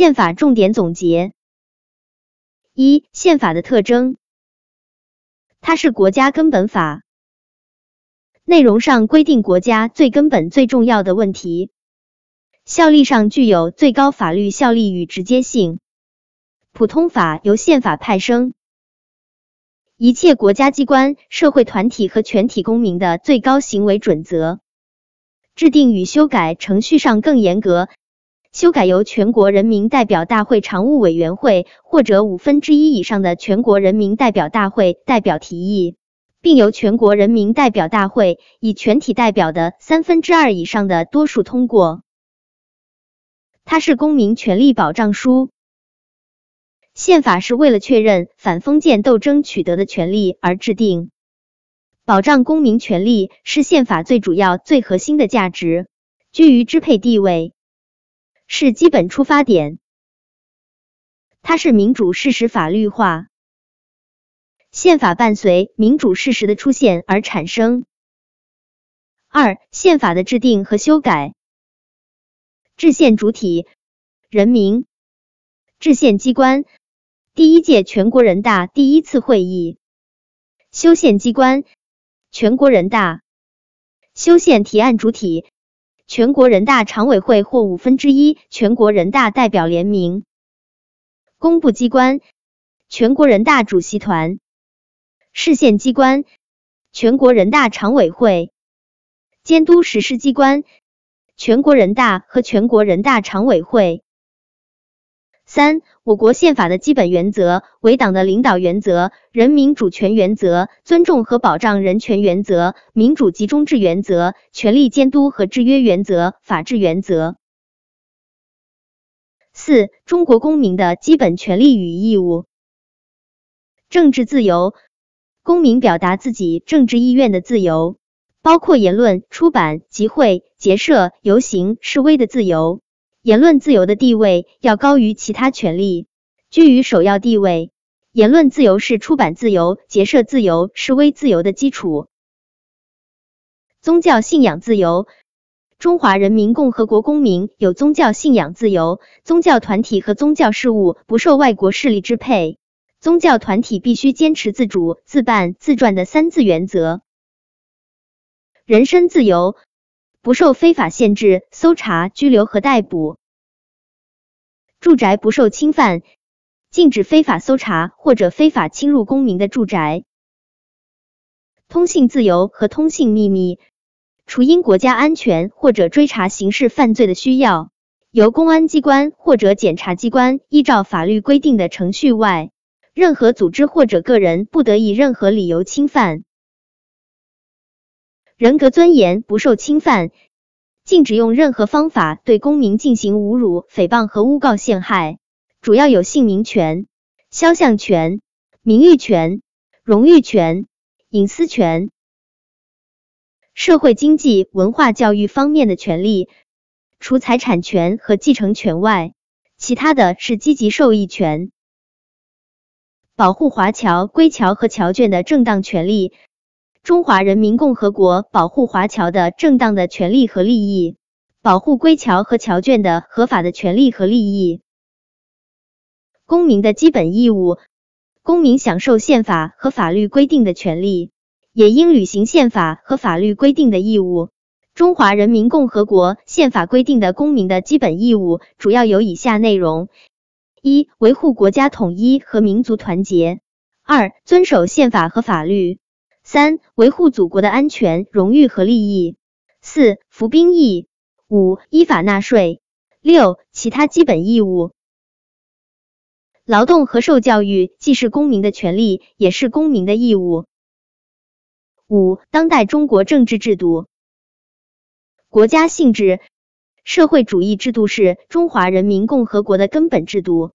宪法重点总结：一、宪法的特征，它是国家根本法，内容上规定国家最根本、最重要的问题，效力上具有最高法律效力与直接性。普通法由宪法派生。一切国家机关、社会团体和全体公民的最高行为准则，制定与修改程序上更严格。修改由全国人民代表大会常务委员会或者五分之一以上的全国人民代表大会代表提议，并由全国人民代表大会以全体代表的三分之二以上的多数通过。它是公民权利保障书。宪法是为了确认反封建斗争取得的权利而制定，保障公民权利是宪法最主要、最核心的价值，居于支配地位，是基本出发点。它是民主事实法律化，宪法伴随民主事实的出现而产生。二、宪法的制定和修改，制宪主体人民，制宪机关。第一届全国人大第一次会议，修宪机关全国人大，修宪提案主体全国人大常委会或五分之一全国人大代表联名，公布机关全国人大主席团，市县机关全国人大常委会，监督实施机关全国人大和全国人大常委会。三、我国宪法的基本原则为党的领导原则、人民主权原则、尊重和保障人权原则、民主集中制原则、权力监督和制约原则、法治原则。四、中国公民的基本权利与义务：政治自由，公民表达自己政治意愿的自由，包括言论、出版、集会、结社、游行、示威的自由。言论自由的地位要高于其他权利，居于首要地位。言论自由是出版自由、结社自由、示威自由的基础。宗教信仰自由，中华人民共和国公民有宗教信仰自由，宗教团体和宗教事务不受外国势力支配，宗教团体必须坚持自主、自办、自传的三自原则。人身自由。不受非法限制、搜查、拘留和逮捕；住宅不受侵犯，禁止非法搜查或者非法侵入公民的住宅；通信自由和通信秘密，除因国家安全或者追查刑事犯罪的需要，由公安机关或者检察机关依照法律规定的程序外，任何组织或者个人不得以任何理由侵犯。人格尊严不受侵犯，禁止用任何方法对公民进行侮辱、诽谤和诬告陷害，主要有姓名权、肖像权、名誉权、荣誉权、隐私权、社会经济文化教育方面的权利，除财产权和继承权外，其他的是积极受益权。保护华侨、归侨和侨眷的正当权利。中华人民共和国保护华侨的正当的权利和利益，保护归侨和侨眷的合法的权利和利益。公民的基本义务：公民享受宪法和法律规定的权利，也应履行宪法和法律规定的义务。中华人民共和国宪法规定的公民的基本义务主要有以下内容：一、维护国家统一和民族团结；二、遵守宪法和法律。三、维护祖国的安全、荣誉和利益；四、服兵役；五、依法纳税；六、其他基本义务。劳动和受教育既是公民的权利，也是公民的义务。五、当代中国政治制度。国家性质，社会主义制度是中华人民共和国的根本制度。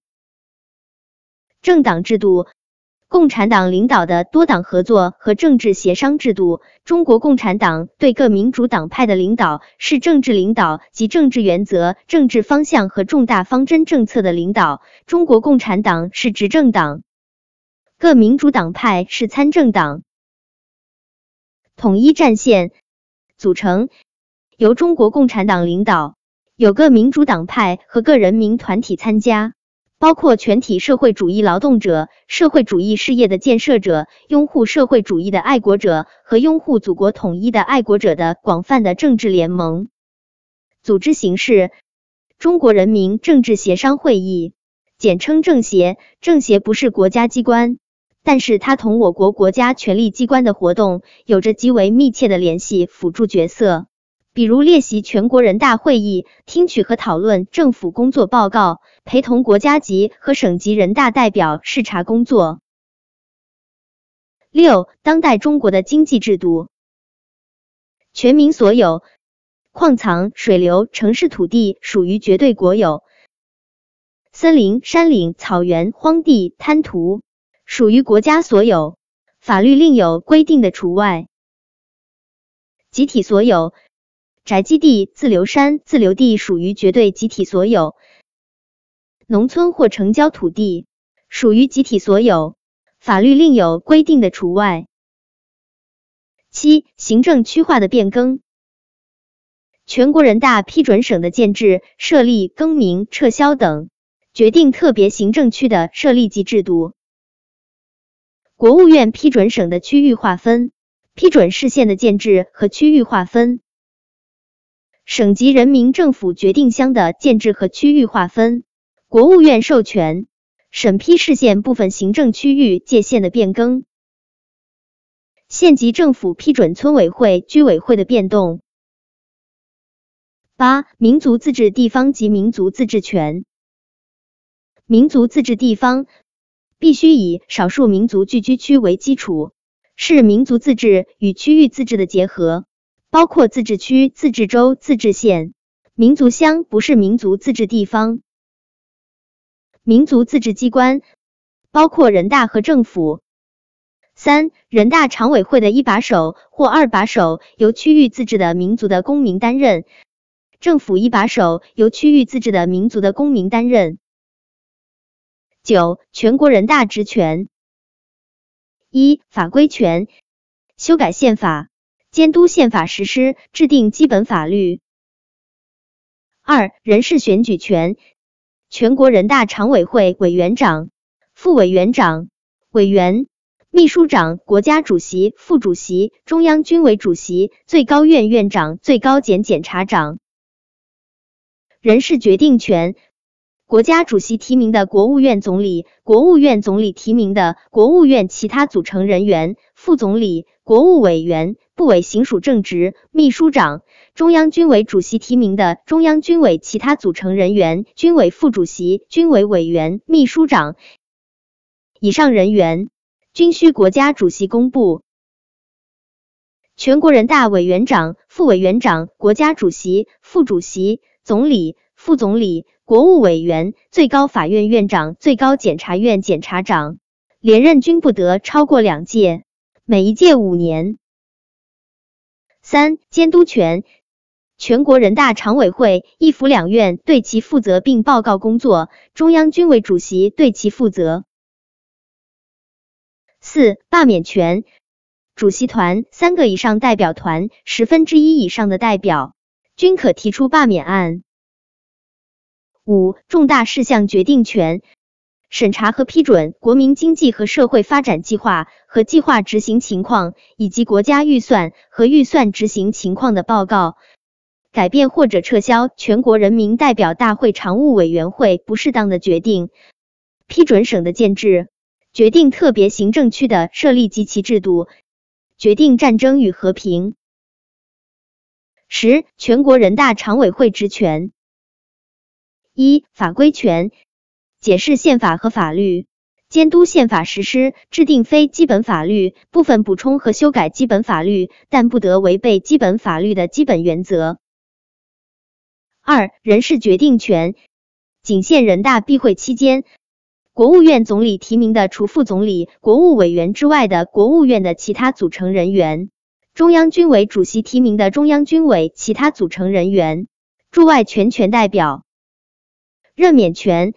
政党制度。共产党领导的多党合作和政治协商制度。中国共产党对各民主党派的领导是政治领导及政治原则、政治方向和重大方针政策的领导。中国共产党是执政党，各民主党派是参政党。统一战线组成由中国共产党领导，有各民主党派和个人民团体参加，包括全体社会主义劳动者、社会主义事业的建设者、拥护社会主义的爱国者和拥护祖国统一的爱国者的广泛的政治联盟。组织形式：中国人民政治协商会议，简称政协。政协不是国家机关，但是它同我国国家权力机关的活动有着极为密切的联系，辅助角色。比如列席全国人大会议，听取和讨论政府工作报告，陪同国家级和省级人大代表视察工作。六、当代中国的经济制度，全民所有，矿藏、水流、城市土地属于绝对国有，森林、山岭、草原、荒地、滩涂属于国家所有，法律另有规定的除外，集体所有。宅基地、自留山、自留地属于绝对集体所有，农村或城郊土地属于集体所有，法律另有规定的除外。七、行政区划的变更，全国人大批准省的建制、设立、更名、撤销等，决定特别行政区的设立及制度。国务院批准省的区域划分，批准市县的建制和区域划分。省级人民政府决定乡的建制和区域划分，国务院授权审批市县部分行政区域界限的变更，县级政府批准村委会、居委会的变动。八、民族自治地方及民族自治权，民族自治地方必须以少数民族聚居区为基础，是民族自治与区域自治的结合。包括自治区、自治州、自治县、民族乡，不是民族自治地方。民族自治机关包括人大和政府。三、人大常委会的一把手或二把手由区域自治的民族的公民担任，政府一把手由区域自治的民族的公民担任。九、全国人大职权：一、法规权，修改宪法。监督宪法实施，制定基本法律。二、人事选举权，全国人大常委会委员长、副委员长、委员、秘书长、国家主席、副主席、中央军委主席、最高院院长、最高检检察长。人事决定权，国家主席提名的国务院总理，国务院总理提名的国务院其他组成人员，副总理、国务委员。部委行署正职秘书长，中央军委主席提名的中央军委其他组成人员，军委副主席、军委委员、秘书长以上人员，均需国家主席公布。全国人大委员长、副委员长、国家主席、副主席、总理、副总理、国务委员、最高法院院长、最高检察院检察长连任均不得超过两届，每一届五年。三、监督权，全国人大常委会、一府两院对其负责并报告工作，中央军委主席对其负责。四、罢免权，主席团三个以上代表团十分之一以上的代表均可提出罢免案。五、重大事项决定权。审查和批准国民经济和社会发展计划和计划执行情况，以及国家预算和预算执行情况的报告。改变或者撤销全国人民代表大会常务委员会不适当的决定。批准省的建制，决定特别行政区的设立及其制度，决定战争与和平。十、全国人大常委会职权：一、法规权。解释宪法和法律，监督宪法实施，制定非基本法律，部分补充和修改基本法律，但不得违背基本法律的基本原则。二、人事决定权，仅限人大闭会期间，国务院总理提名的除副总理、国务委员之外的国务院的其他组成人员，中央军委主席提名的中央军委其他组成人员，驻外全权代表。任免权。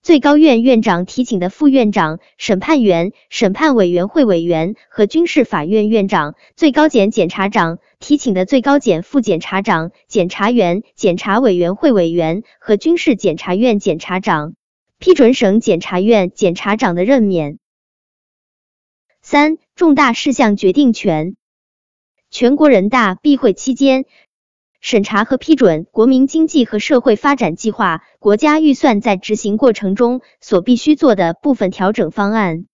最高院院长提请的副院长、审判员、审判委员会委员和军事法院院长；最高检检察长提请的最高检副检察长、检察员、检察委员会委员和军事检察院检察长批准省检察院检察长的任免。三、重大事项决定权。全国人大闭会期间。审查和批准国民经济和社会发展计划、国家预算在执行过程中所必须做的部分调整方案。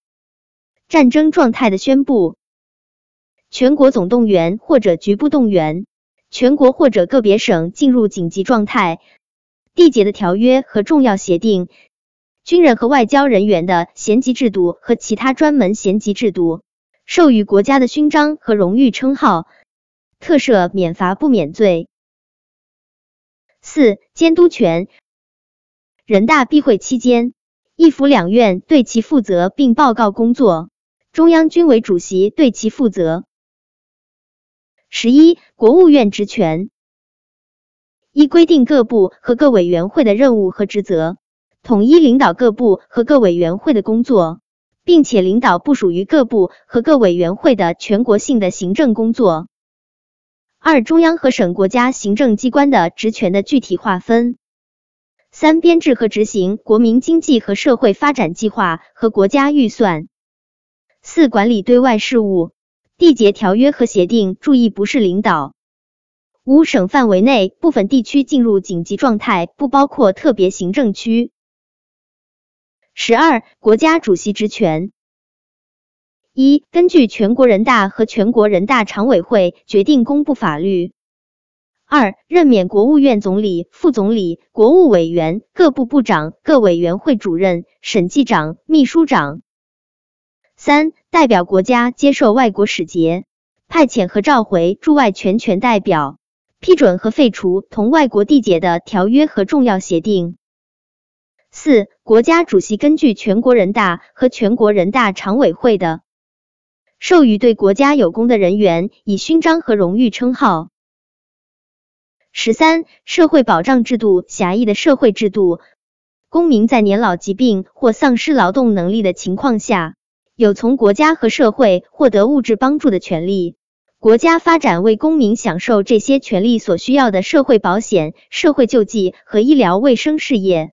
战争状态的宣布，全国总动员或者局部动员，全国或者个别省进入紧急状态。缔结的条约和重要协定，军人和外交人员的衔级制度和其他专门衔级制度，授予国家的勋章和荣誉称号，特赦免罚不免罪。四、监督权。人大闭会期间，一府两院对其负责并报告工作，中央军委主席对其负责。十一、国务院职权。依规定各部和各委员会的任务和职责，统一领导各部和各委员会的工作，并且领导不属于各部和各委员会的全国性的行政工作。二、中央和省国家行政机关的职权的具体划分。三、编制和执行国民经济和社会发展计划和国家预算。四、管理对外事务。缔结条约和协定，注意不是领导。五、省范围内部分地区进入紧急状态，不包括特别行政区。十二、国家主席职权。一、根据全国人大和全国人大常委会决定公布法律。二、任免国务院总理、副总理、国务委员、各部部长、各委员会主任、审计长、秘书长。三、代表国家接受外国使节，派遣和召回驻外全权代表，批准和废除同外国缔结的条约和重要协定。四、国家主席根据全国人大和全国人大常委会的。授予对国家有功的人员以勋章和荣誉称号。十三、社会保障制度狭义的社会制度，公民在年老疾病或丧失劳动能力的情况下，有从国家和社会获得物质帮助的权利。国家发展为公民享受这些权利所需要的社会保险、社会救济和医疗卫生事业。